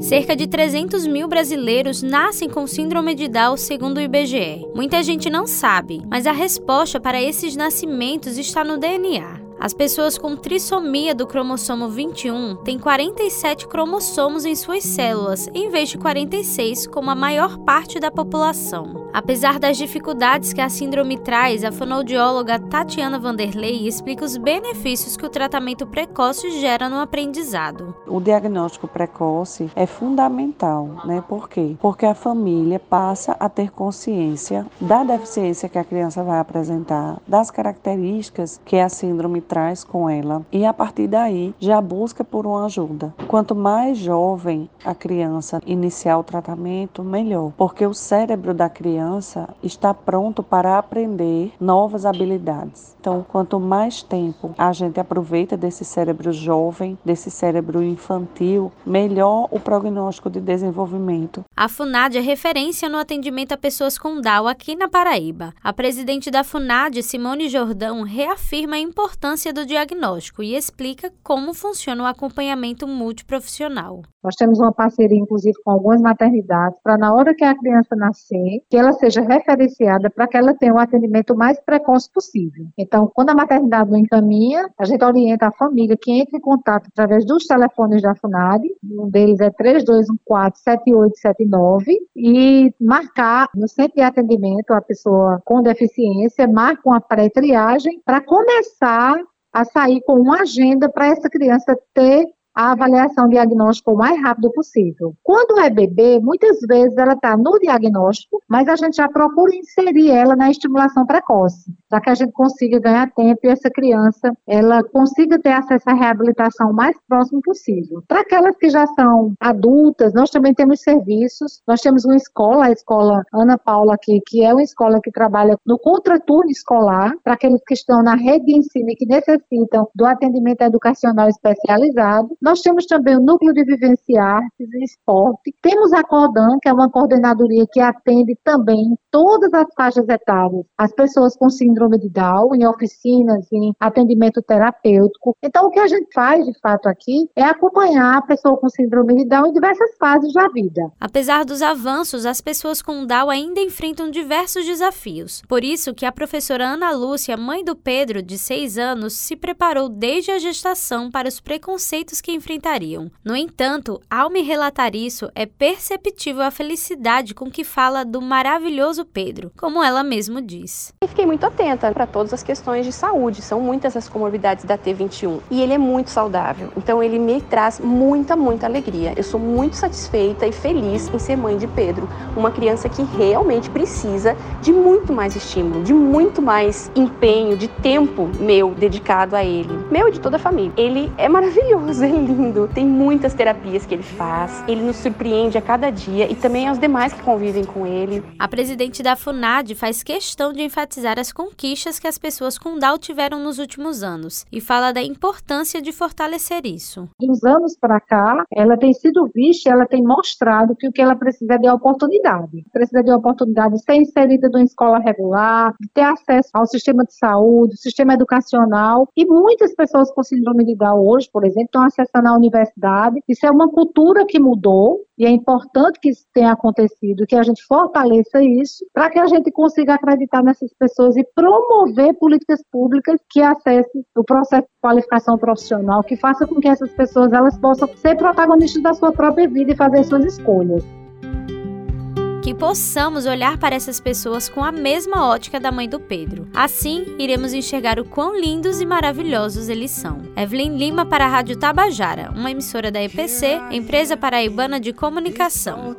Cerca de 300 mil brasileiros nascem com síndrome de Down, segundo o IBGE. Muita gente não sabe, mas a resposta para esses nascimentos está no DNA. As pessoas com trissomia do cromossomo 21 têm 47 cromossomos em suas células, em vez de 46, como a maior parte da população. Apesar das dificuldades que a síndrome traz, a fonoaudióloga Tatiana Vanderlei explica os benefícios que o tratamento precoce gera no aprendizado. O diagnóstico precoce é fundamental, né? Por quê? Porque a família passa a ter consciência da deficiência que a criança vai apresentar, das características que a síndrome traz com ela e a partir daí já busca por uma ajuda. Quanto mais jovem a criança iniciar o tratamento, melhor, porque o cérebro da criança está pronto para aprender novas habilidades. Então, quanto mais tempo a gente aproveita desse cérebro jovem, desse cérebro infantil, melhor o prognóstico de desenvolvimento. A FUNAD é referência no atendimento a pessoas com Down aqui na Paraíba. A presidente da FUNAD, Simone Jordão, reafirma a importância importância do diagnóstico e explica como funciona o acompanhamento multiprofissional. Nós temos uma parceria, inclusive, com algumas maternidades, para na hora que a criança nascer, que ela seja referenciada para que ela tenha um atendimento mais precoce possível. Então, quando a maternidade não encaminha, a gente orienta a família que entre em contato através dos telefones da FUNAD, um deles é 3214-7879, e marcar no centro de atendimento a pessoa com deficiência, marca uma pré-triagem para começar a sair com uma agenda para essa criança ter a avaliação diagnóstica o mais rápido possível. Quando é bebê, muitas vezes ela está no diagnóstico, mas a gente já procura inserir ela na estimulação precoce, para que a gente consiga ganhar tempo e essa criança ela consiga ter acesso à reabilitação o mais próximo possível. Para aquelas que já são adultas, nós também temos serviços, nós temos uma escola, a escola Ana Paula aqui, que é uma escola que trabalha no contraturno escolar, para aqueles que estão na rede de ensino e que necessitam do atendimento educacional especializado. Nós temos também o Núcleo de Vivência Artes e Esporte. Temos a Cordan, que é uma coordenadoria que atende também todas as faixas etárias, as pessoas com síndrome de Down, em oficinas, em atendimento terapêutico. Então, o que a gente faz, de fato, aqui é acompanhar a pessoa com síndrome de Down em diversas fases da vida. Apesar dos avanços, as pessoas com Down ainda enfrentam diversos desafios. Por isso que a professora Ana Lúcia, mãe do Pedro, de 6 anos, se preparou desde a gestação para os preconceitos que que enfrentariam. No entanto, ao me relatar isso, é perceptível a felicidade com que fala do maravilhoso Pedro, como ela mesmo diz. Eu fiquei muito atenta para todas as questões de saúde, são muitas as comorbidades da T21 e ele é muito saudável, então ele me traz muita, muita alegria. Eu sou muito satisfeita e feliz em ser mãe de Pedro, uma criança que realmente precisa de muito mais estímulo, de muito mais empenho, de tempo meu dedicado a ele, meu e de toda a família. Ele é maravilhoso, ele lindo. Tem muitas terapias que ele faz. Ele nos surpreende a cada dia e também aos demais que convivem com ele. A presidente da FUNAD faz questão de enfatizar as conquistas que as pessoas com Down tiveram nos últimos anos e fala da importância de fortalecer isso. Dos anos para cá, ela tem sido vista, ela tem mostrado que o que ela precisa é de oportunidade. Precisa de oportunidade de ser inserida numa escola regular, de ter acesso ao sistema de saúde, sistema educacional. E muitas pessoas com síndrome de Down hoje, por exemplo, estão acessando na universidade. Isso é uma cultura que mudou e é importante que isso tenha acontecido, que a gente fortaleça isso, para que a gente consiga acreditar nessas pessoas e promover políticas públicas que acessem o processo de qualificação profissional, que faça com que essas pessoas elas possam ser protagonistas da sua própria vida e fazer suas escolhas que possamos olhar para essas pessoas com a mesma ótica da mãe do Pedro. Assim, iremos enxergar o quão lindos e maravilhosos eles são. Evelyn Lima para a Rádio Tabajara, uma emissora da EPC, Empresa Paraibana de Comunicação.